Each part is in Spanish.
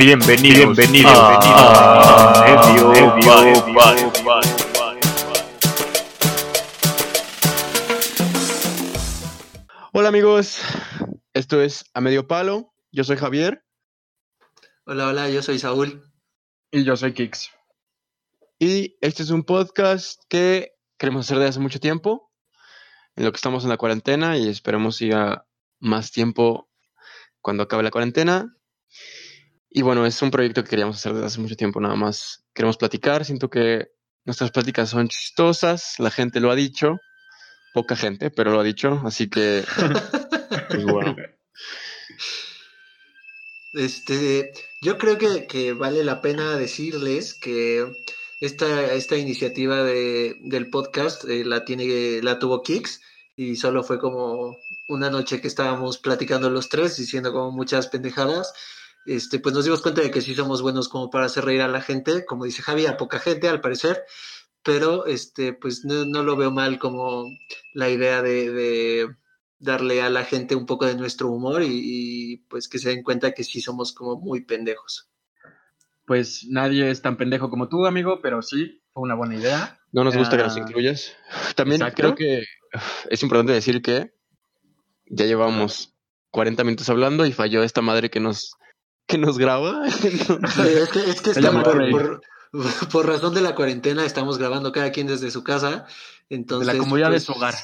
Bienvenido, bienvenido, bienvenido. Hola amigos, esto es A Medio Palo. Yo soy Javier Hola, hola, yo soy Saúl. Y yo soy Kix. y este es un podcast que queremos hacer desde hace mucho tiempo, en lo que estamos en la cuarentena y esperemos siga más tiempo cuando acabe la cuarentena. Y bueno, es un proyecto que queríamos hacer desde hace mucho tiempo nada más. Queremos platicar, siento que nuestras pláticas son chistosas, la gente lo ha dicho, poca gente, pero lo ha dicho, así que pues bueno. Este, yo creo que, que vale la pena decirles que esta, esta iniciativa de, del podcast eh, la tiene, la tuvo Kix y solo fue como una noche que estábamos platicando los tres, diciendo como muchas pendejadas. Este, pues nos dimos cuenta de que sí somos buenos como para hacer reír a la gente, como dice Javi, a poca gente al parecer, pero este, pues no, no lo veo mal como la idea de, de darle a la gente un poco de nuestro humor y, y, pues que se den cuenta que sí somos como muy pendejos. Pues nadie es tan pendejo como tú, amigo, pero sí, fue una buena idea. No nos gusta que nos Ah, incluyas. También exacto. creo que es importante decir que ya llevamos 40 minutos hablando y falló esta madre que nos, que nos graba. Entonces, es que, es que estamos por, Rey. por, por razón de la cuarentena estamos grabando cada quien desde su casa. Entonces, comodidad de pues, su hogar.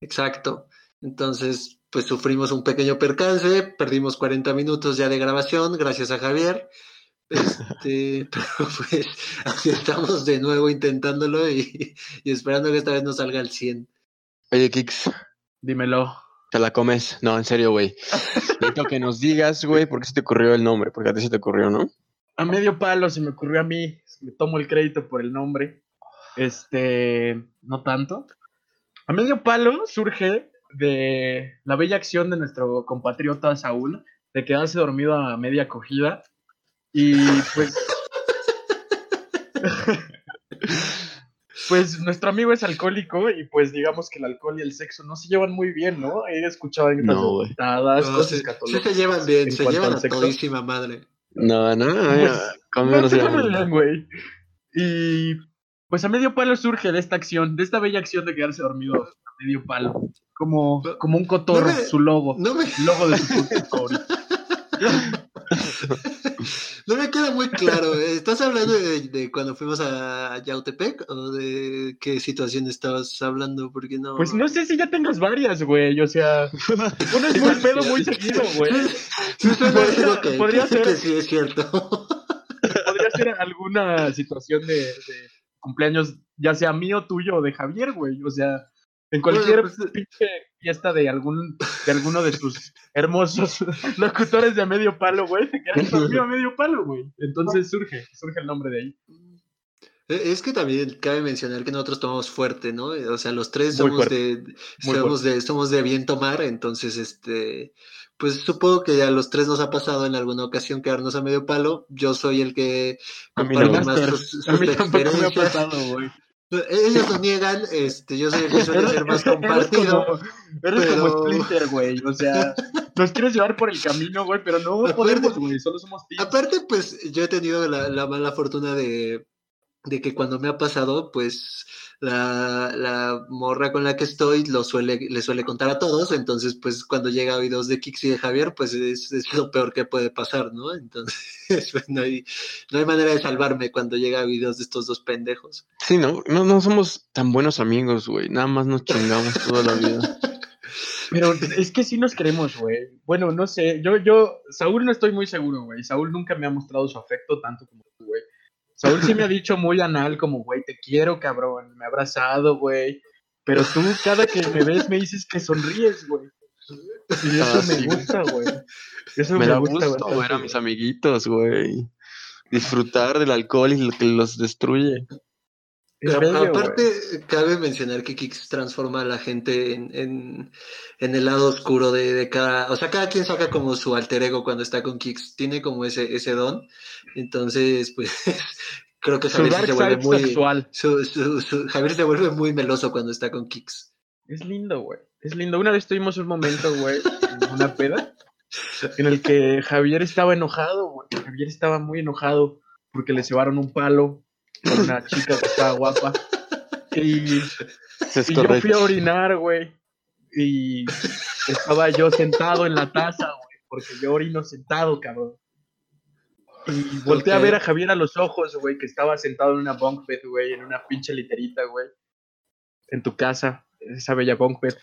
Exacto. Entonces, pues sufrimos un pequeño percance, perdimos 40 minutos ya de grabación, gracias a Javier. Este, pero pues aquí estamos de nuevo intentándolo y, y esperando que esta vez nos salga al 100. Oye, Kix, Dímelo. Te la comes. No, en serio, güey. Necesito que nos digas, güey, por qué se te ocurrió el nombre. Porque a ti se te ocurrió, ¿no? A medio palo se me ocurrió a mí, me tomo el crédito por el nombre. Este, no tanto. A medio palo surge de la bella acción de nuestro compatriota Saúl de quedarse dormido a media acogida. Y pues. pues nuestro amigo es alcohólico y pues digamos que el alcohol y el sexo no se llevan muy bien, ¿no? He escuchado anécdotas No, No, cosas se, se llevan bien, en se llevan a sexo. todísima madre. No, no, Pues, no No, muy bien, güey. Y pues a medio palo surge de esta acción, de esta bella acción de quedarse dormido a medio palo. Como, como un cotorro, No me- su logo. No me, logo de su favorito. no me queda muy claro. ¿eh? ¿Estás hablando de, de cuando fuimos a Yautepec o de qué situación estabas hablando? Porque no. Pues no sé si ya tengas varias, güey. O sea, pones muy pedo muy seguido, güey. Podría- ser- que sí es cierto. Podría ser alguna situación de, de cumpleaños, ya sea mío, tuyo o de Javier, güey. O sea, en cualquier Bueno, pues, pinche fiesta de algún de alguno de sus hermosos locutores de a medio palo, güey, quedas dormido a medio palo, güey. Entonces surge, surge el nombre de ahí. Eh, Es que también cabe mencionar que nosotros tomamos fuerte, ¿no? O sea, los tres somos de, somos de, somos de bien tomar, entonces, este, pues supongo que a los tres nos ha pasado en alguna ocasión quedarnos a medio palo. Yo soy el que comparte no. más sus, a sus mí tampoco me ha experiencias. pasado, güey. Ellos lo niegan, este, yo soy el que suele ser más Eres compartido. como, eres como pero- Splinter, güey. O sea, nos quieres llevar por el camino, güey, pero no Aparte- podemos, güey. Solo somos tíos. Aparte, pues yo he tenido la, la mala fortuna de, de que cuando me ha pasado, pues la, la morra con la que estoy lo suele, le suele contar a todos, entonces pues cuando llega a oídos de Kix y de Javier, pues es, es lo peor que puede pasar, ¿no? Entonces pues, no, hay, no hay manera de salvarme cuando llega a oídos de estos dos pendejos. Sí, no, no, no somos tan buenos amigos, güey. Nada más nos chingamos toda la vida. Pero es que sí nos queremos, güey. Bueno, no sé. Yo, yo, Saúl no estoy muy seguro, güey. Saúl nunca me ha mostrado su afecto tanto como tú, güey. Saúl sí me ha dicho muy anal, como, güey, te quiero, cabrón. Me ha abrazado, güey. Pero tú, cada que me ves, me dices que sonríes, güey. Y eso Ah, me sí, gusta, güey. Eso Me me, da gusta, gusto bastante, ver a mis amiguitos, güey. Disfrutar del alcohol y lo que los destruye. Es A- bello, Aparte, güey. cabe mencionar que Kix transforma a la gente en, en, en el lado oscuro de, de cada. O sea, cada quien saca como su alter ego cuando está con Kix. Tiene como ese, ese don. Entonces, pues, creo que Javier se vuelve muy. sexual. Su, su- su- Javier se vuelve muy meloso cuando está con Kix. Es lindo, güey. Es lindo. Una vez tuvimos un momento, güey, en una peda. en el que Javier estaba enojado, güey. Javier estaba muy enojado porque le llevaron un palo con una chica que estaba guapa. Y, Es y yo fui a orinar, güey. Y estaba yo sentado en la taza, güey, porque yo orino sentado, cabrón. Y volteé a ver a Javier a los ojos, güey, que estaba sentado en una bunk bed, güey, en una pinche literita, güey. En tu casa, esa bella bunk bed.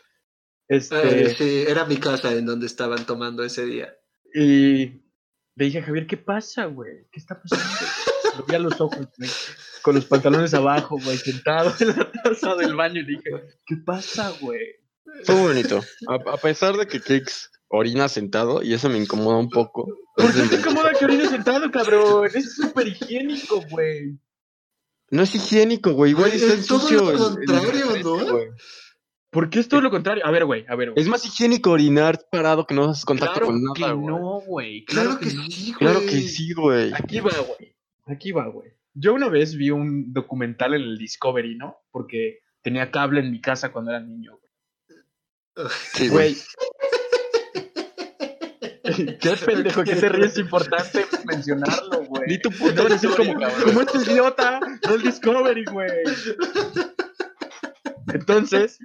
Este, sí, era mi casa en donde estaban tomando ese día. y le dije a Javier, ¿qué pasa, güey? ¿Qué está pasando? Güey? Lo vi a los ojos, güey, con los pantalones abajo, güey, sentado en la taza del baño y dije, ¿qué pasa, güey? Fue muy bonito. A, a pesar de que Kix orina sentado, y eso me incomoda un poco. ¿Por qué te incomoda que orines sentado, cabrón? Es súper higiénico, güey. No es higiénico, güey. Igual está es todo sucio. lo el contrario, ¿no? güey. ¿Por qué es todo lo contrario? A ver, güey, a ver, güey. Es más higiénico orinar parado que no haces contacto Claro con que nada, güey. no, güey. Claro, que, no. sí, güey. Claro que sí, güey. Aquí va, güey. Aquí va, güey. Yo una vez vi un documental en el Discovery, ¿no? Porque tenía cable en mi casa cuando era niño, güey. Sí, güey. Qué pendejo, que te ríes, es importante mencionarlo, güey. Di tu No puta decir como, como este idiota, no el Discovery, güey. Entonces,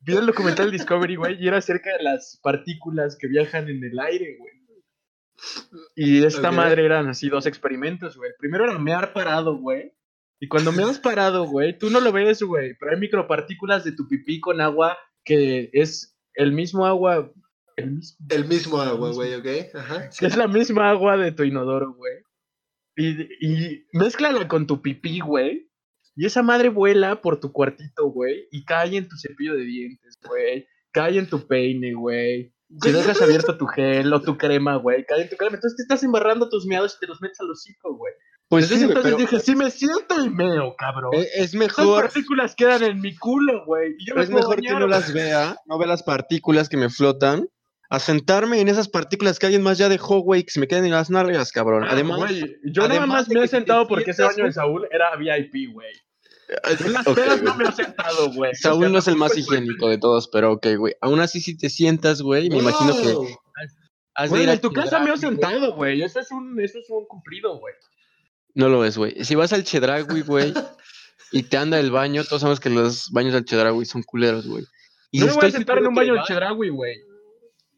vi el documental Discovery, güey, y era acerca de las partículas que viajan en el aire, güey. Y esta madre eran así dos experimentos, güey. El primero era mear parado, güey. Y cuando meas parado, güey, tú no lo ves, güey, pero hay micropartículas de tu pipí con agua que es el mismo agua, el mismo, El mismo agua, güey, ¿ok? Ajá. que es la misma agua de tu inodoro, güey. Y, y mézclala con tu pipí, güey. Y esa madre vuela por tu cuartito, güey. Y cae en tu cepillo de dientes, güey. Cae en tu peine, güey. Si dejas abierto tu gel o tu crema, güey. Cae en tu crema. Entonces te estás embarrando tus meados y te los metes al hocico, güey. Pues sí, entonces pero dije, sí me siento y meo, cabrón. eh, es mejor, partículas quedan en mi culo, güey. Es mejor que no las vea, no vea las partículas que me flotan, a sentarme en esas partículas que alguien más ya dejó, güey, que se me queden en las nalgas, cabrón. Además, güey, yo nada además más me he sentado porque ese baño de. Saúl era VIP, güey. Yo las pedas no me he sentado, güey. Saúl no es el más higiénico de todos, pero ok, güey. Aún así, si te sientas, güey, me imagino que de en tu casa me he sentado, güey. Eso es un, eso es un cumplido, güey. No lo es, güey. Si vas al Chedraui, güey, y te anda el baño, todos sabemos que los baños del Chedraui son culeros, güey. No me voy a sentar en un baño de va- Chedraui, güey.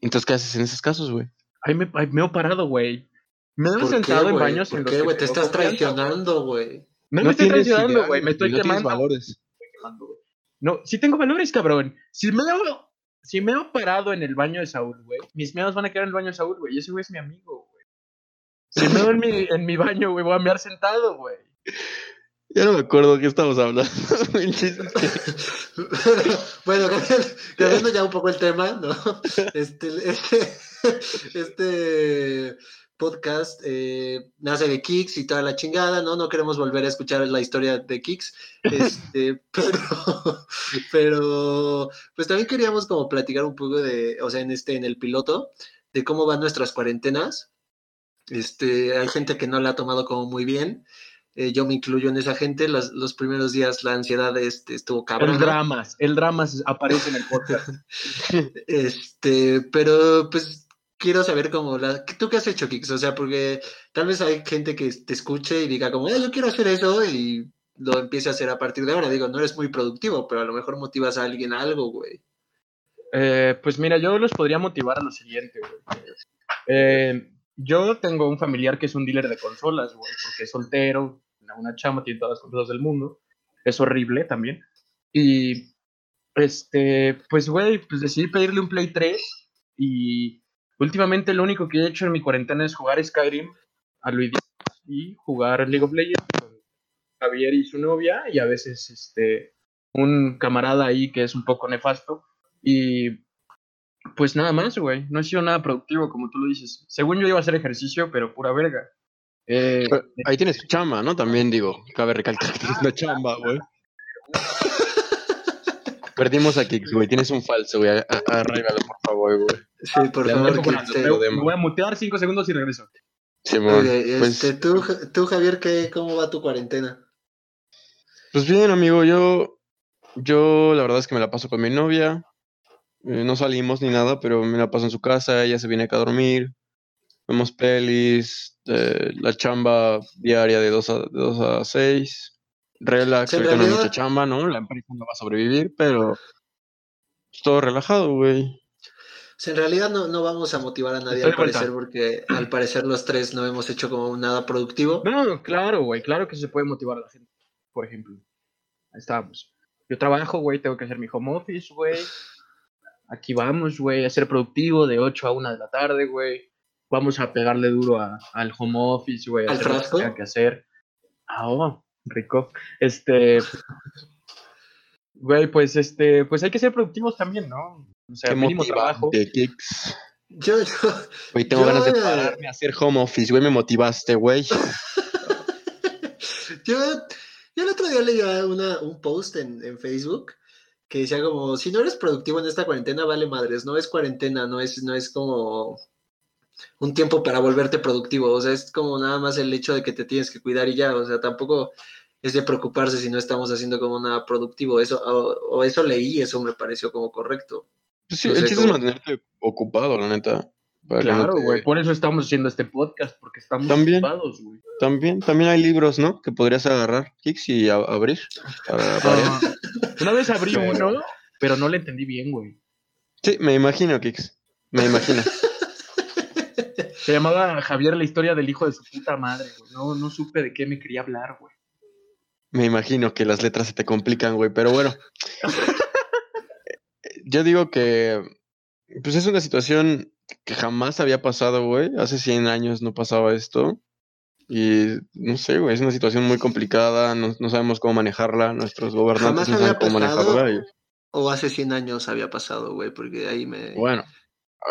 Entonces, ¿qué haces en esos casos, güey? Ahí me, ahí me he parado, güey. Me he ¿Por sentado qué, en baños en ¿Por qué, güey? Te estás traicionando, güey. No, me estoy traicionando, güey. Me estoy no quemando. valores. quemando, güey. No, sí tengo valores, cabrón. Si me he, si me he parado en el baño de Saúl, güey, mis meados van a quedar en el baño de Saúl, güey. Y ese güey es mi amigo, güey. Si meo en mi, en mi baño, güey, voy a mear sentado, güey. Ya no me acuerdo de qué estamos hablando. Bueno, cambiando ya un poco el tema, ¿no? Este, este, este podcast eh, nace de Kix y toda la chingada, ¿no? No queremos volver a escuchar la historia de Kix, este, pero, pero, pues también queríamos como platicar un poco de, o sea, en este, en el piloto, de cómo van nuestras cuarentenas. Este, hay gente que no la ha tomado como muy bien. eh, yo me incluyo en esa gente. Los, los primeros días la ansiedad este, estuvo cabrón. El dramas, el dramas aparece en el podcast. Este, pero pues quiero saber cómo la. ¿Tú qué has hecho, Kix? O sea, porque tal vez hay gente que te escuche y diga como, "Ah, yo quiero hacer eso y lo empiece a hacer a partir de ahora. Digo, no eres muy productivo, pero a lo mejor motivas a alguien a algo, güey. Eh, pues mira, yo los podría motivar a lo siguiente, güey. Eh, yo tengo un familiar que es un dealer de consolas, güey, porque es soltero, una chama, tiene todas las consolas del mundo. Es horrible también. Y, este, pues, güey, pues decidí pedirle un Play 3 y últimamente lo único que he hecho en mi cuarentena es jugar Skyrim a Luis y jugar League of Legends con Javier y su novia y a veces, este, un camarada ahí que es un poco nefasto. Y pues nada más, güey. No he sido nada productivo, como tú lo dices. Según yo iba a hacer ejercicio, pero pura verga. Eh, ahí tienes chamba, ¿no? También digo, cabe recalcar que tienes una chamba, güey. Perdimos a Kix, güey. Tienes un falso, güey. A- a- Arráigalo, por favor, güey. Sí, por Le favor, me voy a mutear cinco segundos y regreso. Oye, Pues, este, tú, tú, Javier, ¿qué, ¿cómo va tu cuarentena? pues bien, amigo. Yo, yo la verdad es que me la paso con mi novia. eh, no salimos ni nada, pero me la paso en su casa, ella se viene acá a dormir, vemos pelis, eh, la chamba diaria de 2 a, de dos a 6, relax, ahorita no hay realidad- mucha chamba, ¿no? La empresa no va a sobrevivir, pero todo relajado, güey. O sea, en realidad no, no vamos a motivar a nadie Estoy al parecer, porque al parecer los tres no hemos hecho como nada productivo. No, claro, güey, claro que se puede motivar a la gente. Por ejemplo, ahí estábamos. Yo trabajo, güey, tengo que hacer mi home office, güey. Aquí vamos, güey, a ser productivo de 8 a 1 de la tarde, güey. Vamos a pegarle duro a- al home office, güey, ¿Al hacer lo que frasco? que hacer. Ah, oh, rico. Este. Güey, pues este, pues hay que ser productivos también, ¿no? O sea, Qué mínimo trabajo. Kicks. Yo, yo, Güey, tengo Yo, ganas de eh, pararme a hacer home office, güey, me motivaste, güey. yo, yo el otro día leía una, un post en, en Facebook que decía como, si no eres productivo en esta cuarentena, vale madres, no es cuarentena, no es, no es como un tiempo para volverte productivo, o sea, es como nada más el hecho de que te tienes que cuidar y ya, o sea, tampoco es de preocuparse si no estamos haciendo como nada productivo, eso, o, o eso leí, eso me pareció como correcto. Pues sí, No el chiste es mantenerte ocupado, la neta. Claro, te- güey, por eso estamos haciendo este podcast, porque estamos También. ocupados, güey. También, también hay libros, ¿no? Que podrías agarrar, Kicks, y a- abrir. Para. Ah, una vez abrí Pero- uno, pero no le entendí bien, güey. Sí, me imagino, Kicks. Me imagino. Se llamaba Javier la historia del hijo de su puta madre, güey. No, no supe de qué me quería hablar, güey. Me imagino que las letras se te complican, güey, pero bueno. Yo digo que pues es una situación que jamás había pasado, güey. Hace 100 años no pasaba esto. Y no sé, güey, es una situación muy complicada, no, no sabemos cómo manejarla, nuestros gobernantes Jamás no saben había cómo pasado. manejarla. y- O hace 100 años había pasado, güey, porque ahí me... bueno,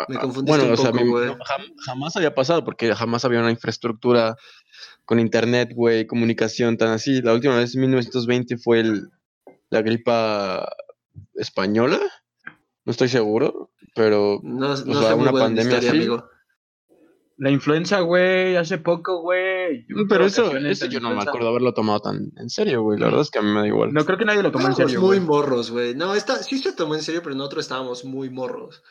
Me ah, confundiste bueno, un o sea, poco, me- no, jam- jamás había pasado porque jamás había una infraestructura con internet, güey, comunicación tan así. La última vez, en 1920, fue el, la gripa española. No estoy seguro, pero No, sea, muy una pandemia historia, así. amigo. La influenza, güey, hace poco, güey. Yo pero eso, eso yo no me acuerdo haberlo tomado tan en serio, güey. La verdad es que a mí me da igual. No creo que nadie lo tomó en Estábamos serio, muy güey. morros, güey. No, esta sí se tomó en serio, pero nosotros estábamos muy morros.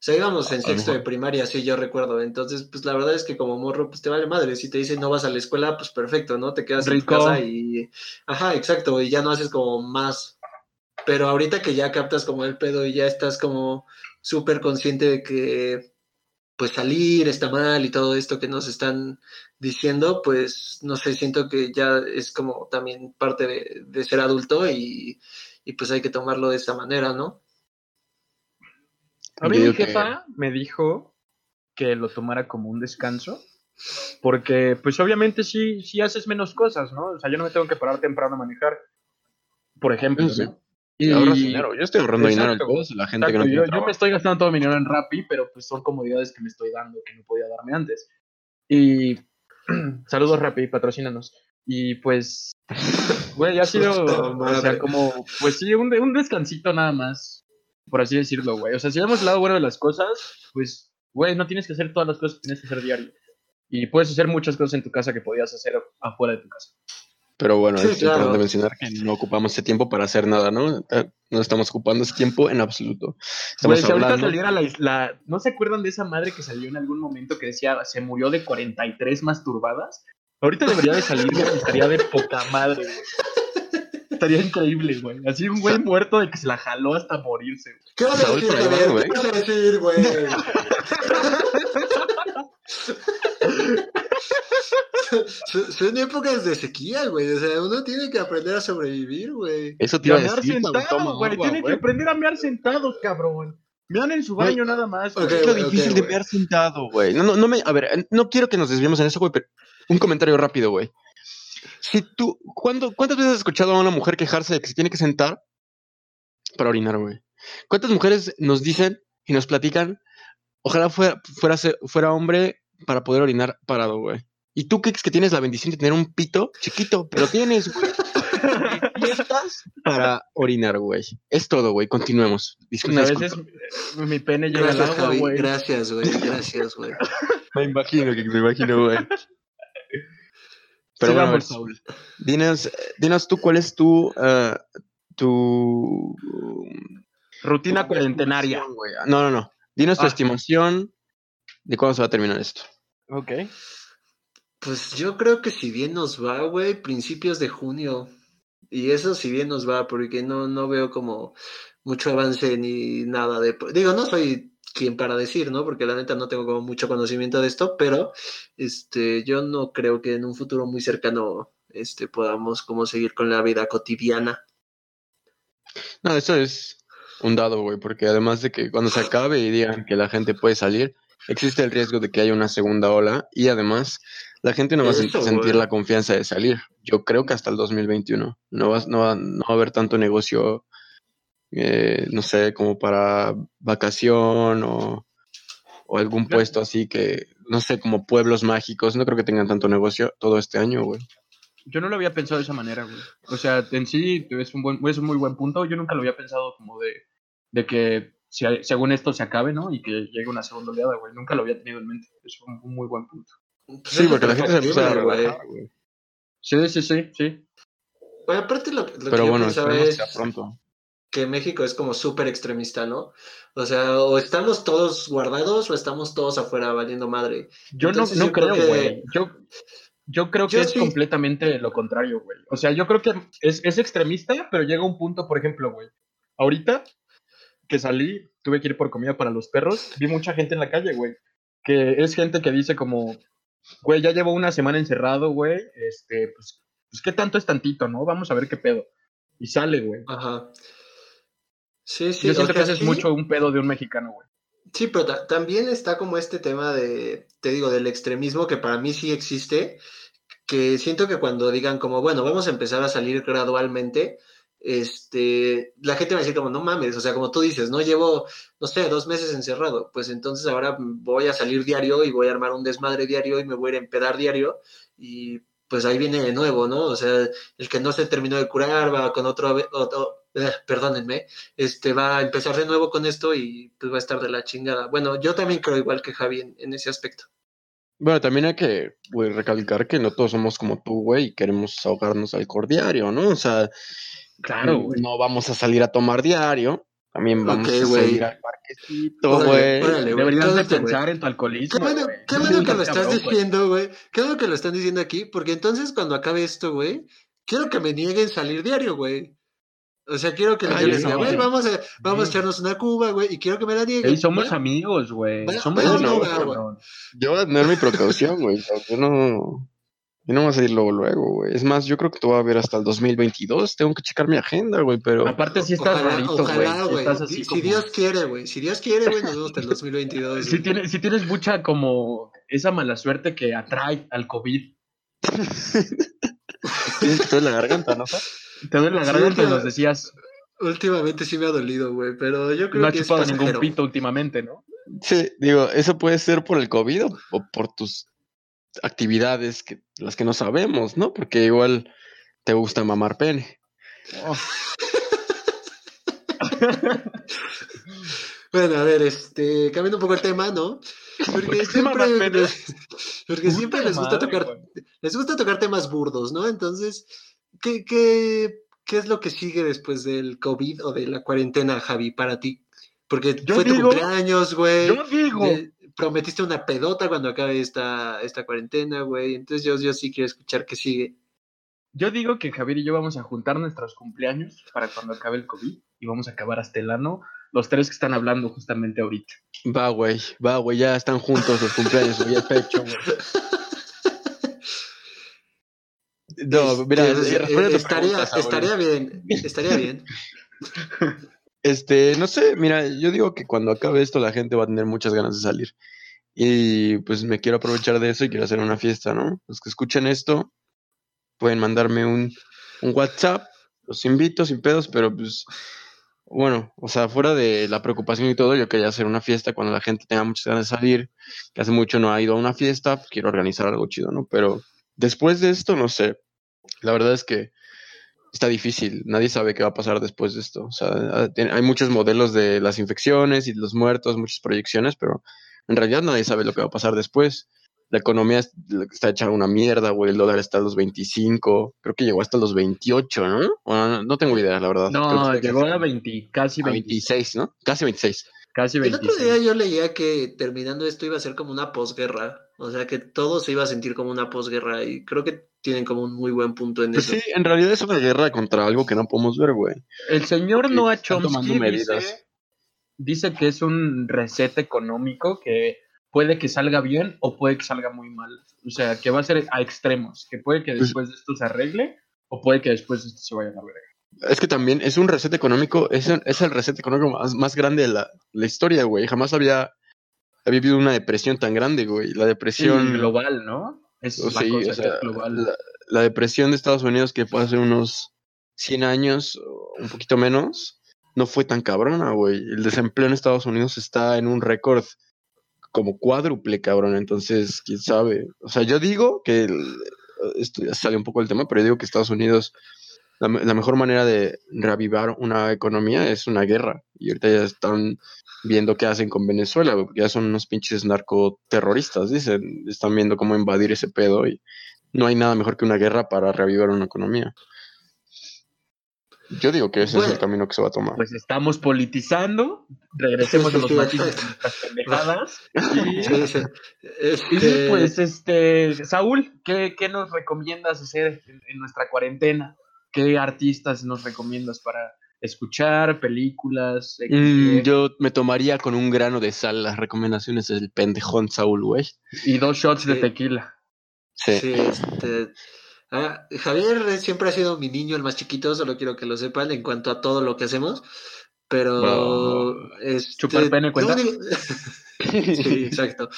O sea, íbamos en sexto de primaria, sí, yo recuerdo. Entonces, pues la verdad es que como morro, pues te vale madre. Si te dicen no vas a la escuela, pues perfecto, ¿no? Te quedas Rico. en tu casa y... Ajá, exacto, y ya no haces como más. Pero ahorita que ya captas como el pedo y ya estás como súper consciente de que pues salir está mal y todo esto que nos están diciendo, pues no sé, siento que ya es como también parte de, de ser adulto y, y pues hay que tomarlo de esa manera, ¿no? A mí mi digo que- jefa me dijo que lo tomara como un descanso. Porque, pues obviamente sí, sí haces menos cosas, ¿no? O sea, yo no me tengo que parar temprano a manejar. Por ejemplo. Sí. ¿no? Y ahorras dinero. Yo estoy ahorrando dinero en todos. La gente Exacto, que no yo, tiene yo me estoy gastando todo mi dinero en Rappi, pero pues son comodidades que me estoy dando que no podía darme antes. Y saludos Rappi, patrocínanos. Y pues, güey, ha sido, o sea, como, pues sí, un, un descansito nada más, por así decirlo, güey. O sea, si vemos el lado bueno de las cosas, pues, güey, no tienes que hacer todas las cosas que tienes que hacer diario. Y puedes hacer muchas cosas en tu casa que podías hacer afuera de tu casa. Pero bueno, Sí, es claro. importante mencionar que no ocupamos ese tiempo para hacer nada, ¿no? Eh, No estamos ocupando ese tiempo en absoluto. Estamos si ahorita saliera la, la- ¿No se acuerdan de esa madre que salió en algún momento que decía se murió de 43 masturbadas? Ahorita debería de salir, estaría de poca madre, güey. Estaría increíble, güey. Así un güey muerto de que se la jaló hasta morirse. güey. ¿Qué vas a decir, Javier? güey. ¿Qué vas a decir, güey? Son- épocas de sequía, güey. O sea, uno tiene que aprender a sobrevivir, güey. Eso te iba a mear decir, sentado, güey. Tienen que aprender a mear sentados, cabrón. Mean en su baño nada más. Es lo difícil de ver sentado, güey. No, no, no me, a ver, eh, no quiero que nos desviemos en eso, güey, pero un comentario rápido, güey. Si tú, ¿cuándo, ¿cuántas veces has escuchado a una mujer quejarse de que se tiene que sentar para orinar, güey? ¿Cuántas mujeres nos dicen y nos platican, ojalá fuera, fuera, hombre para poder orinar parado, güey? Y tú, Kix, que tienes la bendición de tener un pito chiquito, pero tienes, güey. Fiestas para orinar, güey. Es todo, güey. Continuemos. Pues Disculpa. a veces mi pene llega al agua, güey. Gracias, güey. Gracias, güey. Me imagino, que me imagino, güey. Pero bueno, a ver, Sigamos. Saúl, dinos, dinos tú cuál es tu, eh, tu, Rutina cuarentenaria. No, no, no. Dinos tu Ah. estimación de cuándo se va a terminar esto. Ok. Pues yo creo que si bien nos va, güey, principios de junio. Y eso si bien nos va, porque no, no veo como mucho avance ni nada de... Digo, no soy quien para decir, ¿no? Porque la neta no tengo como mucho conocimiento de esto, pero este, yo no creo que en un futuro muy cercano este, podamos como seguir con la vida cotidiana. No, eso es un dado, güey, porque además de que cuando se acabe y digan que la gente puede salir, existe el riesgo de que haya una segunda ola y además la gente no va a sentir güey. la confianza de salir. Yo creo que hasta el 2021 no va, no va, no va a haber tanto negocio, eh, no sé, como para vacación o, o algún Claro. puesto así que, no sé, como pueblos mágicos. No creo que tengan tanto negocio todo este año, güey. Yo no lo había pensado de esa manera, güey. O sea, en sí es un, buen, es un muy buen punto. Yo nunca lo había pensado como de, de que si, según esto se acabe, ¿no? Y que llegue una segunda oleada, güey. Nunca lo había tenido en mente. Es un, un muy buen punto. Sí, porque la gente se empieza a güey. relajar, güey. Sí, sí, sí, sí. Bueno, aparte lo, lo que Pero yo bueno, pensaba esperemos que es sea pronto. Que México es como súper extremista, ¿no? O sea, o estamos todos guardados o estamos todos afuera valiendo madre. Yo Entonces, no, no yo creo creo, que- güey. Yo, yo creo que Yo es sí. completamente lo contrario, güey. O sea, yo creo que es, es extremista, pero llega un punto, por ejemplo, güey. Ahorita que salí, tuve que ir por comida para los perros, vi mucha gente en la calle, güey. Que es gente que dice como, güey, ya llevo una semana encerrado, güey. Este, pues, pues, ¿qué tanto es tantito, no? Vamos a ver qué pedo. Y sale, güey. Ajá. Sí, sí. yo siento que sea, ese es sí, mucho un pedo de un mexicano, güey. Sí, pero ta- también está como este tema de, te digo, del extremismo que para mí sí existe, que siento que cuando digan como, bueno, vamos a empezar a salir gradualmente, este, la gente va a decir como, no mames, o sea, como tú dices, no llevo, no sé, dos meses encerrado, pues entonces ahora voy a salir diario y voy a armar un desmadre diario y me voy a ir a empedar diario y pues ahí viene de nuevo, ¿no? O sea, el que no se terminó de curar va con otro, otro eh, perdónenme, este va a empezar de nuevo con esto y pues va a estar de la chingada. Bueno, yo también creo igual que Javi en, en ese aspecto. Bueno, también hay que güey, recalcar que no todos somos como tú, güey, y queremos ahogarnos alcohol diario, ¿no? O sea, Claro, no- vamos a salir a tomar diario, también vamos a güey. salir al parquecito, güey. Deberías de pensar en tu Qué alcoholismo, bueno, qué bueno que Está lo estás diciendo, güey. Qué bueno que lo están diciendo aquí, porque entonces cuando acabe esto, güey, quiero que me nieguen salir diario, güey. O sea, quiero que Ay, yo les diga, no. güey, vamos a, vamos a Sí. echarnos una cuba, güey, y quiero que me la nieguen. Ey, somos amigos, güey. Somos bueno, amigos, va, güey. Yo voy a tener mi precaución, güey. Yo no, yo no voy a salir luego, luego, güey. Es más, yo creo que te voy a ver hasta el 2022. Tengo que checar mi agenda, güey, pero... Aparte, sí estás Ojalá, rarito, güey. ojalá, güey. estás así Si como... Dios quiere, güey. Si Dios quiere, güey, nos vemos hasta el 2022. Sí güey. tienes, sí tienes mucha como esa mala suerte que atrae al COVID. Tienes que la garganta, ¿no? Te duele la Sí, garganta y pero- nos decías, Últimamente sí me ha dolido, güey, pero yo creo no ha que es chupado ningún pito últimamente, ¿no? Sí, digo, eso puede ser por el COVID o, por tus actividades, que, las que no sabemos, ¿no? Porque igual te gusta mamar pene. Bueno, a ver, este, cambiando un poco el tema, ¿no? Porque siempre, porque siempre les gusta madre, tocar, güey. les gusta tocar temas burdos, ¿no? Entonces, ¿qué, qué, qué es lo que sigue después del COVID o de la cuarentena, Javi, para ti? Porque Yo fue tu digo- cumpleaños, güey. Yo digo, eh, Prometiste una pedota cuando acabe esta, esta cuarentena, güey. Entonces yo, yo sí quiero escuchar qué sigue. yo digo que Javier y yo vamos a juntar nuestros cumpleaños para cuando acabe el COVID y vamos a acabar hasta el ano, los tres que están hablando justamente ahorita. Va, güey, va, güey, ya están juntos los cumpleaños, güey, ya pecho, güey. No, mira, eh, estaría, estaría bien, estaría bien. Este, no sé, mira, yo digo que cuando acabe esto la gente va a tener muchas ganas de salir. Y pues me quiero aprovechar de eso y quiero hacer una fiesta, ¿no? Los que escuchen esto pueden mandarme un, un WhatsApp, los invito sin pedos, pero pues bueno, o sea, fuera de la preocupación y todo, yo quería hacer una fiesta cuando la gente tenga muchas ganas de salir, que hace mucho no ha ido a una fiesta, pues quiero organizar algo chido, ¿no? Pero después de esto, no sé, la verdad es que está difícil. Nadie sabe qué va a pasar después de esto. O sea, ah, hay muchos modelos de las infecciones y los muertos, muchas proyecciones, pero en realidad nadie sabe lo que va a pasar después. la economía es- está hecha una mierda, güey. El dólar está a los 25. Creo que llegó hasta los 28, ¿no? Bueno, no, tengo idea, la verdad. No, llegó a 20, casi a 20, 26, ¿no? Casi 26. casi El 26. otro día yo leía que terminando esto iba a ser como una posguerra. O sea, que todo se iba a sentir como una posguerra. Y creo que tienen como un muy buen punto en Pues eso. sí, en realidad es una guerra contra algo que no podemos ver, güey. El señor Noah Chomsky medidas. dice, dice que es un reset económico que puede que salga bien o puede que salga muy mal. O sea, que va a ser a extremos, que puede que Pues- después de esto se arregle o puede que después de esto se vaya a la verga. Es que también es un reset económico, es el, es el reset económico más, más grande de la, la historia, güey. Jamás había, había habido una depresión tan grande, güey. La depresión... global, ¿no? Es o la sí, cosa o que sea, es global. la, la depresión de Estados Unidos que fue hace unos 100 años, un poquito menos, no fue tan cabrona, güey. El desempleo en Estados Unidos está en un récord como cuádruple, cabrón. Entonces, quién sabe. O sea, yo digo que el- esto ya sale un poco del tema, pero yo digo que Estados Unidos, la, me- la mejor manera de reavivar una economía es una guerra. Y ahorita ya están viendo qué hacen con Venezuela, porque ya son unos pinches narcoterroristas, dicen. Están viendo cómo invadir ese pedo y no hay nada mejor que una guerra para reavivar una economía. Yo digo que ese es el camino que se va a tomar. Pues estamos politizando, regresemos a los Sí, matices de exacto. nuestras pendejadas. Y, Sí, sí. y Este, pues, este, Saúl, ¿qué, qué nos recomiendas hacer en, en nuestra cuarentena? ¿Qué artistas nos recomiendas para escuchar, películas? Mm, yo me tomaría con un grano de sal las recomendaciones del pendejón Saúl, güey. y dos shots de tequila. Sí. Sí, este, ah, Javier siempre ha sido mi niño, el más chiquito, solo quiero que lo sepan en cuanto a todo lo que hacemos. Pero. Wow. este, ¿Chupar pene cuenta? único- sí, exacto.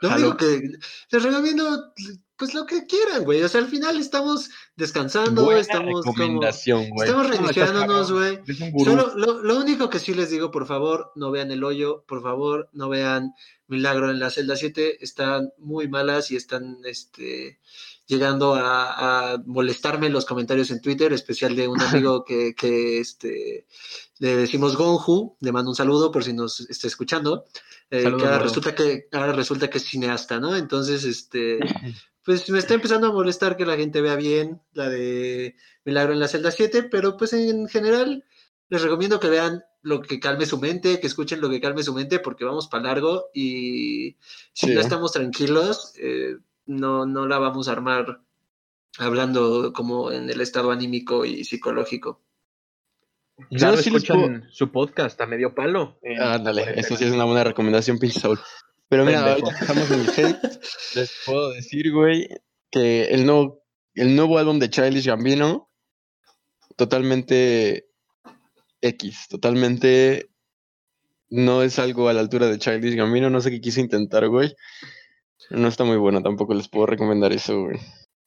Lo único que les recomiendo, pues lo que quieran, güey. O sea, al final estamos descansando, Buena estamos como. recomendación, güey. Estamos cabrón. güey. Un gurú. Solo, lo, lo único que sí les digo, por favor, no vean El Hoyo, por favor, no vean Milagro en la celda 7, están muy malas y están este, llegando a, a molestarme en los comentarios en Twitter, especial de un amigo que, que este, le decimos Gonju, le mando un saludo por si nos está escuchando, eh, Saludos, que ahora resulta que ahora resulta que es cineasta, ¿no? Entonces, este, pues me está empezando a molestar que la gente vea bien la de Milagro en la celda 7, pero pues en general les recomiendo que vean lo que calme su mente, que escuchen lo que calme su mente, porque vamos para largo y si Sí. no estamos tranquilos, eh, no, no la vamos a armar hablando como en el estado anímico y psicológico. Claro, Yo sí escuchan su podcast a medio palo. en Ándale, eso sí es una buena recomendación, pinche Saúl. Pero mira, ahorita estamos en el hate, les puedo decir, güey, que el nuevo, el nuevo álbum de Childish Gambino, totalmente X, totalmente no es algo a la altura de Childish Gambino, no sé qué quise intentar, güey. No está muy bueno, tampoco les puedo recomendar eso, güey.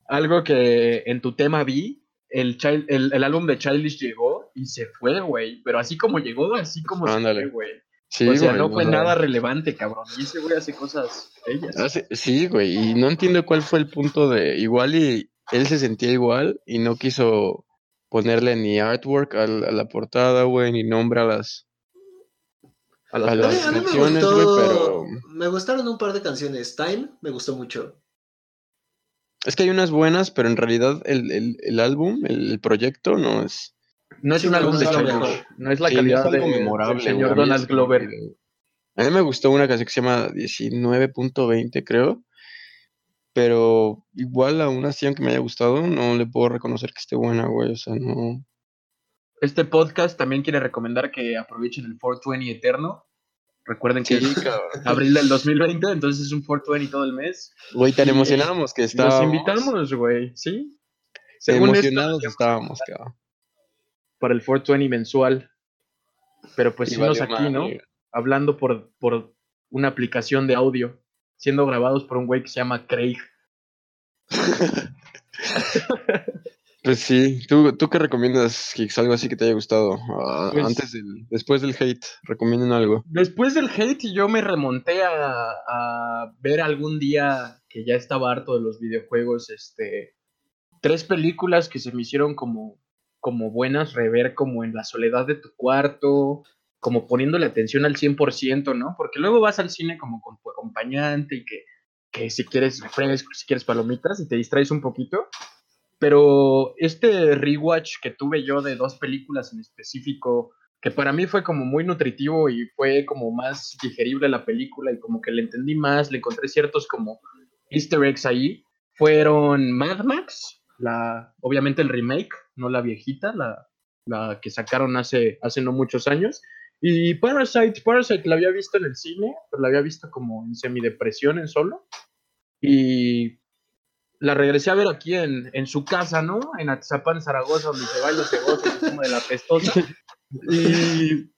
Algo que en tu tema vi, el, Child- el, el álbum de Childish llegó y se fue, güey. Pero así como llegó, así como Ándale. se fue, güey. Sí, o sea, güey, no fue nada relevante, cabrón. Y ese güey hace cosas bellas. hace- sí, güey, y no entiendo cuál fue el punto de igual y él se sentía igual y no quiso ponerle ni artwork al- a, la portada, güey, ni nombre a las a A las a mí canciones, güey, pero me gustaron un par de canciones. Time me gustó mucho. es que hay unas buenas, pero en realidad el, el, el álbum, el, el proyecto no es No es Sí, un álbum de mejor. No es la sí, calidad es de, memorable, del güey, señor a Donald es como Glover. A mí me gustó una canción que se llama 19.20, creo. Pero igual aún así, aunque me haya gustado, no le puedo reconocer que esté buena, güey. O sea, no. Este podcast también quiere recomendar que aprovechen el 420 eterno. Recuerden que Sí, es abril del 2020, entonces es un 420 todo el mes. Güey, tan emocionamos que Los estábamos. invitamos, güey, ¿sí? Según esto, emocionados estábamos, cabrón. para el 420 mensual. Pero pues nos valió aquí, ¿no? Hablando por, por una aplicación de audio, siendo grabados por un güey que se llama Craig. Pues sí, ¿tú, tú qué recomiendas, Kix? Algo así que te haya gustado. Ah, Pues- Antes del, después del hate, recomienden algo. Después del hate, yo me remonté a, a ver algún día que ya estaba harto de los videojuegos, este, tres películas que se me hicieron como, como buenas, rever como en la soledad de tu cuarto, como poniéndole atención al 100%, ¿no? Porque luego vas al cine como con tu acompañante y que que si quieres refresco, si quieres palomitas y te distraes un poquito. Pero este rewatch que tuve yo de dos películas en específico, que para mí fue como muy nutritivo y fue como más digerible la película y como que le entendí más, le encontré ciertos como easter eggs ahí, fueron Mad Max, la, obviamente el remake, no la viejita, la, la que sacaron hace, hace no muchos años, y Parasite, Parasite la había visto en el cine, pero la había visto como en semidepresión en solo. Y la regresé a ver aquí en, en su casa, ¿no? En Atizapán, Zaragoza, donde se va los negocios como de la pestosa. Y,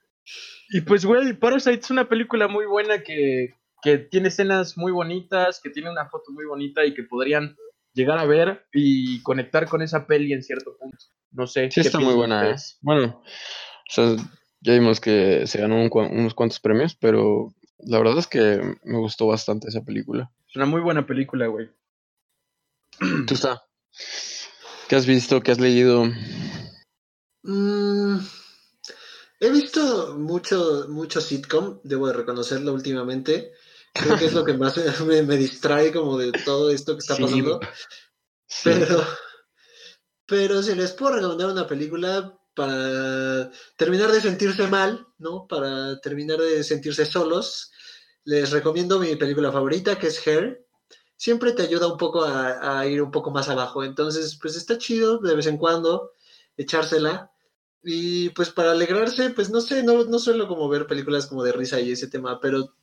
y pues, güey, Parasite es una película muy buena que, que tiene escenas muy bonitas, que tiene una foto muy bonita y que podrían llegar a ver y conectar con esa peli en cierto punto. No sé. Sí, está muy buena. ¿eh? Bueno, o sea, ya vimos que se ganó unos cuantos premios, pero la verdad es que me gustó bastante esa película. Es una muy buena película, güey. ¿Tú está? ¿Qué has visto? ¿Qué has leído? Mm, he visto mucho, mucho sitcom, debo de reconocerlo últimamente. Creo que es lo que más me, distrae como de todo esto que está pasando. Pero, pero si les puedo recomendar una película, para terminar de sentirse mal, ¿no? Para terminar de sentirse solos, les recomiendo mi película favorita, que es Hair. Siempre te ayuda un poco a, ir un poco más abajo. Entonces, pues está chido de vez en cuando echársela. Y pues para alegrarse, pues no sé, no, no suelo como ver películas como de risa y ese tema, pero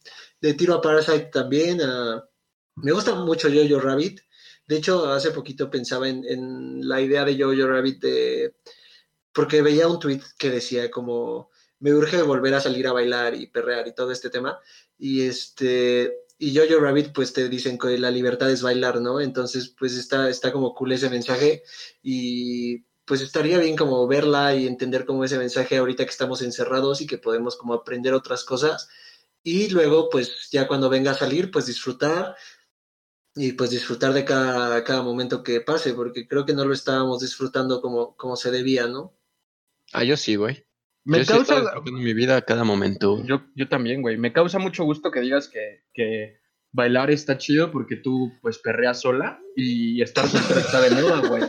de tiro a Parasite también. me gusta mucho Jojo Rabbit. De hecho, hace poquito pensaba en, en la idea de Jojo Rabbit de porque veía un tweet que decía como, me urge volver a salir a bailar y perrear y todo este tema. Y este, y Jojo Rabbit, pues te dicen que la libertad es bailar, ¿no? Entonces, pues está, está como cool ese mensaje y pues estaría bien como verla y entender como ese mensaje ahorita que estamos encerrados y que podemos como aprender otras cosas. Y luego, pues ya cuando venga a salir, pues disfrutar y pues disfrutar de cada, cada momento que pase, porque creo que no lo estábamos disfrutando como, como se debía, ¿no? Ah, yo sí, güey. Me yo causa. Sí mi vida a cada momento. Yo, yo también, güey. Me causa mucho gusto que digas que, que bailar está chido porque tú, pues, perreas sola y estar siempre está de moda, güey.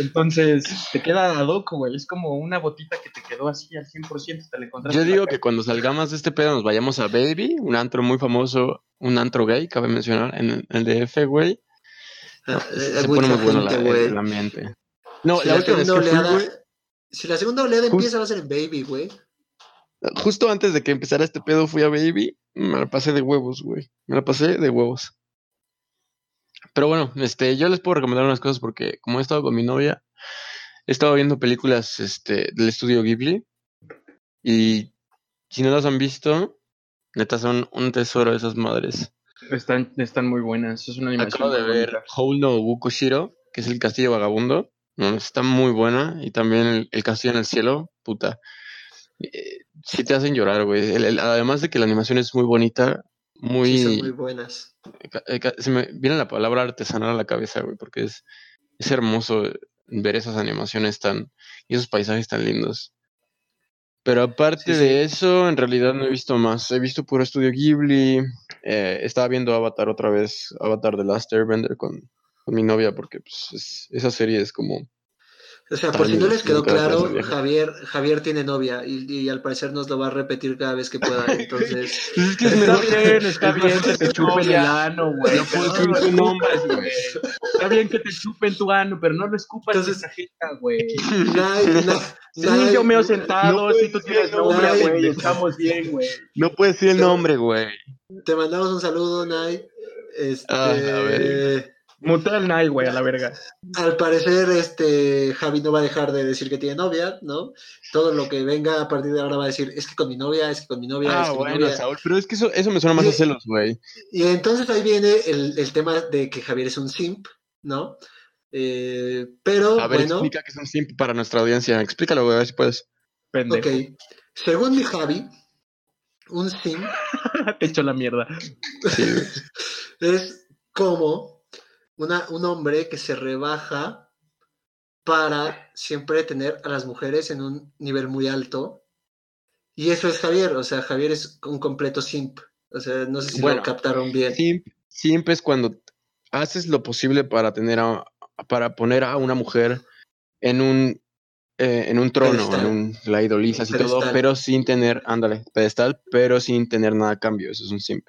Entonces, te queda ad hoc, güey. Es como una botita que te quedó así al 100%. Te la encontraste. Yo digo que cuando salgamos de este pedo nos vayamos a Baby, un antro muy famoso, un antro gay, cabe mencionar, en el DF, güey. Ah, se pone muy bueno la, el ambiente. No, la última vez que fui, si la segunda oleada empieza, va a ser en Baby, güey. Justo antes de que empezara este pedo, fui a Baby. Me la pasé de huevos, güey. Me la pasé de huevos. Pero bueno, este, yo les puedo recomendar unas cosas porque como he estado con mi novia, he estado viendo películas este, del estudio Ghibli. Y si no las han visto, neta son un tesoro esas madres. Están, están muy buenas. Es una animación. Acabo de ver no Wukushiro, que es el castillo vagabundo. No, está muy buena. Y también el, castillo en el cielo, puta. Eh, sí te hacen llorar, güey. además de que la animación es muy bonita, muy... son muy buenas. Eh, se me viene la palabra artesanal a la cabeza, güey, porque es, es hermoso ver esas animaciones tan... y esos paisajes tan lindos. Pero aparte de eso, en realidad no he visto más. He visto puro estudio Ghibli. Eh, estaba viendo Avatar otra vez, Avatar de Last Airbender con, con mi novia porque pues, esa serie es como... O sea, por si no les quedó claro, Javier, Javier tiene novia y, y, al parecer nos lo va a repetir cada vez que pueda. Entonces, es que está bien, está bien que te chupen el ano, güey. No puedo decir tu nombre, güey. Está bien que te chupen tu ano, pero no lo escupas Entonces, esa jeta, güey. Sí, yo me he sentado, si tú tienes nombre, güey, estamos bien, güey. No puedes decir el nombre, güey. Te mandamos un saludo, Nay. Este, ah, a ver. Muta al Nai, güey, a la verga. Al parecer, este Javi no va a dejar de decir que tiene novia, ¿no? Todo lo que venga a partir de ahora va a decir, es que con mi novia, es que con mi novia, ah, es que bueno, Saúl, pero es que eso, eso me suena más a celos, güey. Y entonces ahí viene el, el, tema de que Javier es un simp, ¿no? Eh, pero, a ver, bueno, explica que es un simp para nuestra audiencia. Explícalo, güey, a ver si puedes. Pendejo. Ok. Según mi Javi, un simp... Te hecho la mierda. Sí. es como un hombre que se rebaja para siempre tener a las mujeres en un nivel muy alto. Y eso es Javier, o sea, Javier es un completo simp. O sea, no sé si lo captaron bien. Simp, simp es cuando haces lo posible para tener a, para poner a una mujer en un eh, en un trono, Pedestal. en un, la idolizas y todo, pero sin tener, ándale, pedestal, pero sin tener nada a cambio, eso es un simp.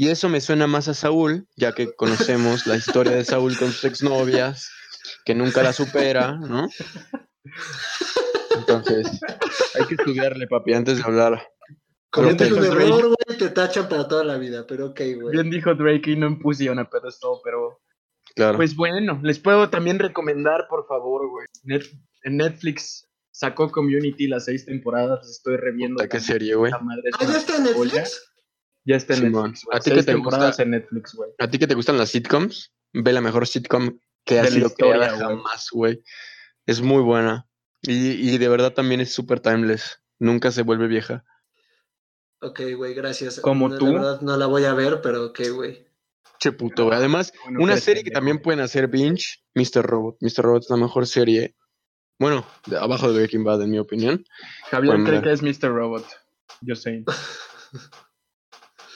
Y eso me suena más a Saúl, ya que conocemos la historia de Saúl con sus exnovias, que nunca la supera, ¿no? Entonces, hay que estudiarle, papi, antes de hablar. Cometes Pero un te- error, güey, te tachan para toda la vida, pero ok, güey. Bien dijo Drake y no me puse una pedestal, pero Claro. Pues bueno, les puedo también recomendar, por favor, güey. Net- en Netflix sacó Community las seis temporadas, las estoy reviendo. Puta, qué serie, güey. Es Ah, ¿ya está en. Netflix? Ya está en Simón. Netflix. ¿A ti Seis te gusta? en Netflix, güey. ¿A ti que te gustan las sitcoms? Ve la mejor sitcom que ha De sido historia, creada güey. jamás, güey. Es muy buena. Y, y de verdad también es súper timeless. Nunca se vuelve vieja. Ok, güey, gracias. Como No, tú. La verdad no la voy a ver, pero ok, güey. Che puto, güey. Además, Bueno, una serie que también pueden hacer binge, Mr. Robot. Mr. Robot es la mejor serie. Bueno, de abajo de Breaking Bad, en mi opinión. Javier cree que es Mr. Robot. Yo sé.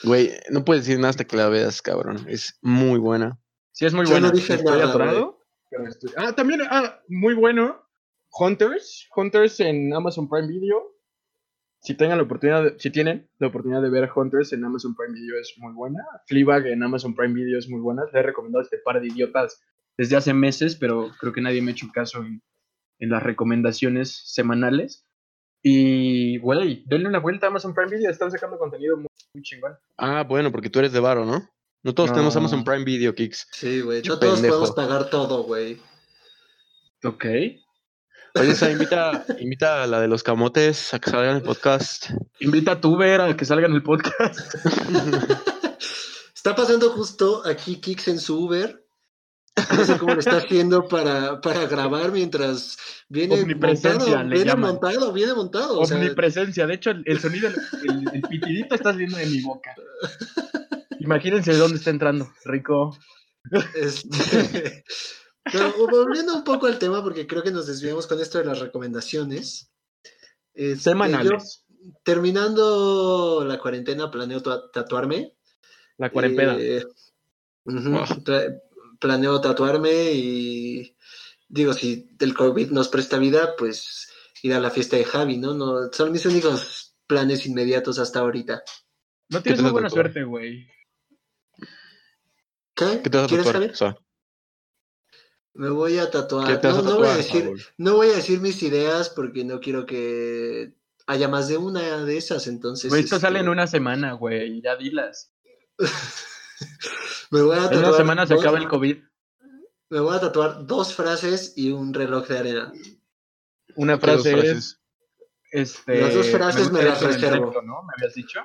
Güey, no puedes decir nada hasta que la veas, cabrón. Es muy buena. Sí, es muy Yo buena. no dije Estoy nada, atorado, pero estoy- Ah, también, ah, muy bueno. Hunters. Hunters en Amazon Prime Video. Si tengan la oportunidad, de- si tienen la oportunidad de ver Hunters en Amazon Prime Video es muy buena. Fleabag en Amazon Prime Video es muy buena. Le he recomendado a este par de idiotas desde hace meses, pero creo que nadie me ha hecho caso en, en las recomendaciones semanales. Y, güey, denle una vuelta a Amazon Prime Video. Están sacando contenido muy, muy chingón. Ah, bueno, porque tú eres de Varo, ¿no? No todos No. tenemos Amazon Prime Video, Kicks. Sí, güey. No todos podemos pagar todo, güey. Ok. Oye, Sa, invita, invita a la de los camotes a que salga en el podcast. Invita a tu ver a que salga en el podcast. Está pasando justo aquí Kix en su Uber. No sé cómo lo está haciendo para, para grabar mientras viene Omnipresencia, montado. le Viene llaman. montado, viene montado. O sea, Omnipresencia. De hecho, el, el sonido, el, el pitidito está saliendo de mi boca. Imagínense de dónde está entrando. Rico. Este, Pero volviendo un poco al tema, porque creo que nos desviamos con esto de las recomendaciones. Este, Semanales. yo, terminando la cuarentena, planeo tua- tatuarme. La cuarentena. Eh, Wow. Planeo tatuarme y digo, si el COVID nos presta vida, pues ir a la fiesta de Javi, ¿no? no son mis únicos planes inmediatos hasta ahorita. no ¿qué tienes muy buena tatuar? suerte, güey. ¿Qué? ¿Qué te vas a ¿Quieres tatuar? saber? O sea, Me voy a tatuar. ¿Qué te vas no, a no voy a decir, no voy a decir mis ideas porque no quiero que haya más de una de esas, entonces. Güey, esto este, sale en una semana, güey. Ya dilas. Me voy a En tatuar. una semana se dos- acaba el COVID. Me voy a tatuar dos frases y un reloj de arena. Una ¿qué dos frase es. Este, Las dos frases me las reservo. recto, ¿no? ¿Me habías dicho?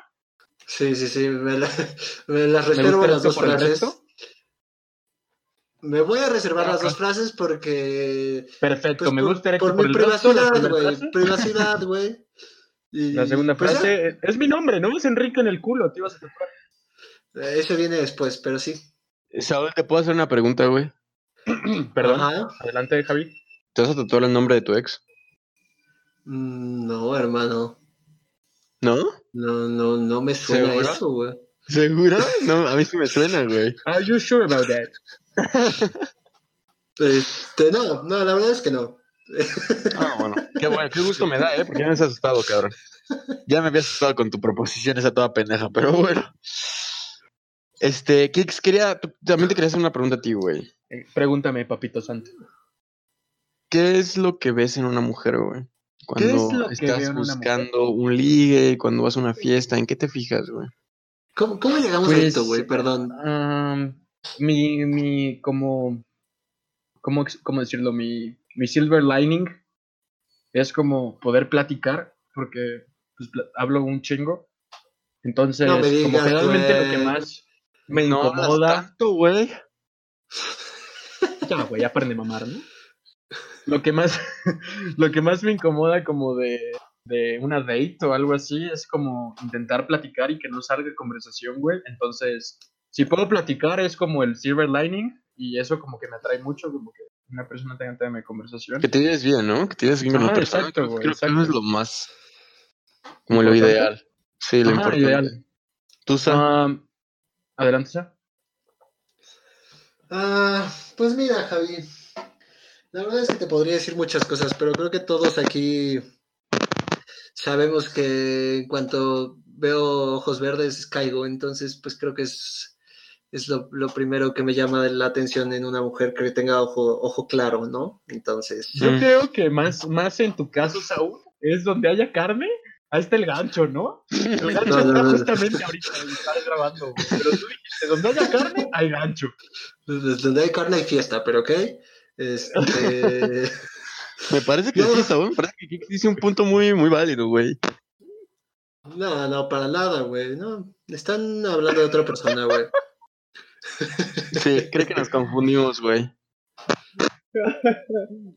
Sí, sí, sí. Me, la- me las ¿Me reservo las dos por frases. Me voy a reservar las dos frases porque. Perfecto, pues, me por, gusta erecto por por mi privacidad, güey. Privacidad, güey. Y, La segunda pues, frase es, es mi nombre, ¿no? Es Enrique en el culo. Te ibas a tatuar. Eh, Eso viene después, pero sí. Saúl, ¿te puedo hacer una pregunta, güey? Perdón. Ajá. Adelante, Javi. ¿Te vas a tatuar el nombre de tu ex? Mm, No, hermano. ¿No? No, no, no me suena ¿Seguro? eso, güey. ¿Seguro? No, a mí sí me suena, güey. Are you sure about that? Este, no, no, la verdad es que no. Ah, bueno. Qué bueno, qué gusto me da, ¿eh? Porque ya me has asustado, cabrón. Ya me había asustado con tu proposición esa toda pendeja, pero bueno. Este, Kix, quería, también te quería hacer una pregunta a ti, güey. Eh, Pregúntame, papito santo. ¿Qué es lo que ves en una mujer, güey? Cuando es lo que estás en una buscando un ligue, cuando vas a una fiesta, ¿en qué te fijas, güey? ¿Cómo, cómo llegamos a Pues, esto, güey? Perdón. Mi, mi, como, ¿cómo, cómo decirlo? Mi, mi silver lining es como poder platicar, porque pues, hablo un chingo. Entonces, No me como generalmente lo que más me No incomoda. tanto, güey. Ya, güey, aprende a mamar, ¿no? Lo que más, lo que más me incomoda como de, de una date o algo así es como intentar platicar y que no salga conversación, güey. Entonces, si puedo platicar es como el silver lining y eso como que me atrae mucho, como que una persona tenga tema de conversación. Que te lleves bien, ¿no? Que te lleves bien con la persona. exacto, Creo, güey, creo que eso exacto. es lo más, como lo ideal. Sí, lo Ajá, importante. ideal. Tú, Sa, Am, adelante, Sa. Ah, pues mira, Javi. La verdad es que te podría decir muchas cosas, pero creo que todos aquí sabemos que en cuanto veo ojos verdes caigo, entonces pues creo que es, es lo, lo primero que me llama la atención en una mujer que tenga ojo, ojo claro, ¿no? Entonces, Yo Mm. creo que más, más en tu caso, Saúl, es donde haya carne, ahí está el gancho, ¿no? El gancho No, no, está no. justamente ahorita, estás grabando, güey. Pero tú dijiste, donde haya carne, hay gancho. desde donde hay carne hay fiesta, pero ok. Este, Me parece que No. Saúl. Me parece que dice un punto muy, muy válido, güey. no, no, para nada, güey. No, están hablando de otra persona, güey. Sí, creo que nos confundimos, güey.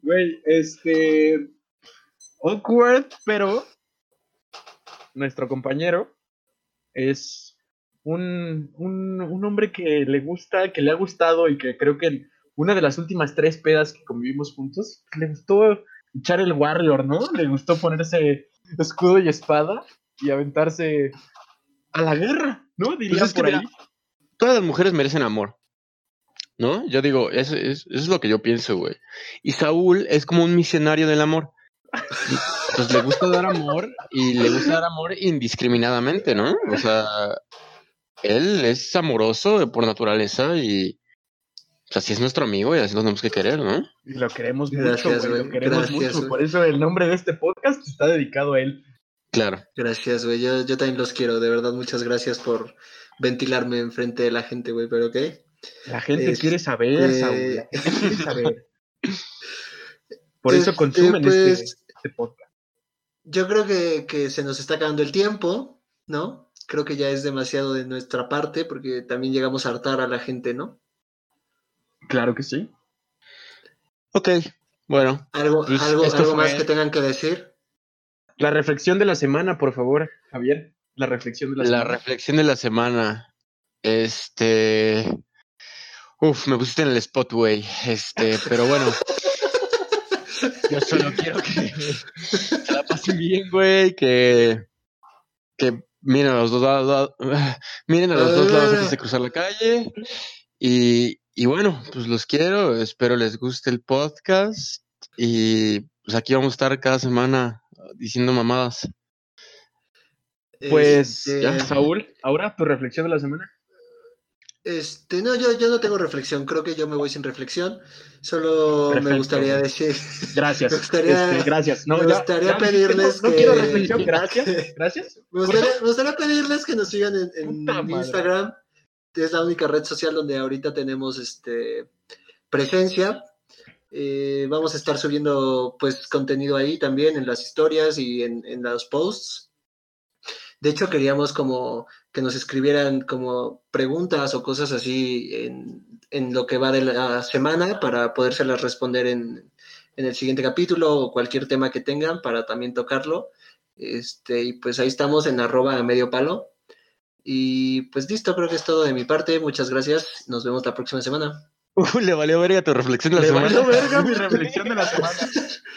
Güey, este. Awkward, pero. Nuestro compañero es un, un, un hombre que le gusta, que le ha gustado y que creo que en una de las últimas tres pedas que convivimos juntos, le gustó echar el Warrior, ¿no? Le gustó ponerse escudo y espada y aventarse a la guerra, ¿no? Diría Pues es que por ahí. mira, Todas las mujeres merecen amor. ¿No? Yo digo, eso es, eso es lo que yo pienso, güey. Y Saúl es como un misionario del amor. Pues le gusta dar amor y le gusta dar amor indiscriminadamente, ¿no? O sea, él es amoroso por naturaleza y o sea, si es nuestro amigo y así lo tenemos que querer, ¿no? Y lo queremos Gracias, mucho, güey. güey, Lo queremos gracias, mucho. güey. Por eso el nombre de este podcast está dedicado a él. Claro. Gracias, güey. Yo, yo también los quiero, de verdad. Muchas gracias por ventilarme enfrente de la gente, güey. Pero ok. La gente Este- quiere saber, Saúl. La gente quiere saber. Por eso Este, consumen pues, este, este podcast. Yo creo que, que se nos está acabando el tiempo, ¿no? Creo que ya es demasiado de nuestra parte porque también llegamos a hartar a la gente, ¿no? Claro que sí. Ok, bueno. ¿Algo, Pues, algo, algo más que tengan que decir? La reflexión de la semana, por favor, Javier. La reflexión de la, La semana. reflexión de la semana. Este. Uf, me pusiste en el spot, güey. Este, pero bueno. Yo solo quiero que se la pasen bien, güey. Que. Que miren a los dos lados. Miren a los dos lados antes de cruzar la calle. Y, y bueno, pues los quiero. Espero les guste el podcast. Y pues aquí vamos a estar cada semana diciendo mamadas. Pues, Este, ya, Saúl, ahora tu reflexión de la semana. Este, no, yo, yo no tengo reflexión, creo que yo me voy sin reflexión. Solo me gustaría decir, Gracias. Me gustaría- este, gracias. No, me gustaría ya pedirles no, no que- quiero reflexión, gracias. Gracias. me gustaría, me gustaría pedirles que nos sigan en, en Puta madre. Instagram. Es la única red social donde ahorita tenemos este presencia. Eh, vamos a estar subiendo pues contenido ahí también en las historias y en, en los posts. De hecho, queríamos como que nos escribieran como preguntas o cosas así en, en lo que va de la semana para podérselas responder en, en el siguiente capítulo o cualquier tema que tengan para también tocarlo. Este, y pues ahí estamos en arroba medio palo. Y pues listo, creo que es todo de mi parte. Muchas gracias. Nos vemos la próxima semana. Uh, le valió verga tu reflexión de la Le semana. valió verga mi reflexión de la semana.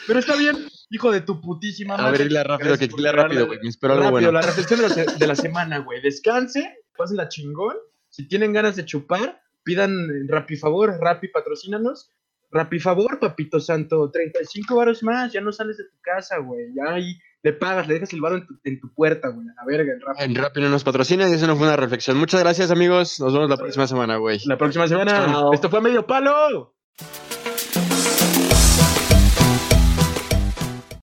Pero está bien, hijo de tu putísima A madre. ver, dila rápido, que dila rápido, güey. Me espero algo bueno. la reflexión de la, se- de la semana, güey. Descanse, pásenla chingón. Si tienen ganas de chupar, pidan Rappi Favor, Rappi patrocínanos. Rappi Favor, papito santo, 35 varos más, ya no sales de tu casa, güey. Ya ahí le pagas, le dejas el varo en tu, en tu puerta, güey. A la verga, el Rappi. No nos patrocina y eso no fue una reflexión. Muchas gracias, amigos. Nos vemos la próxima semana, güey. La próxima semana, Chao. esto fue Medio Palo.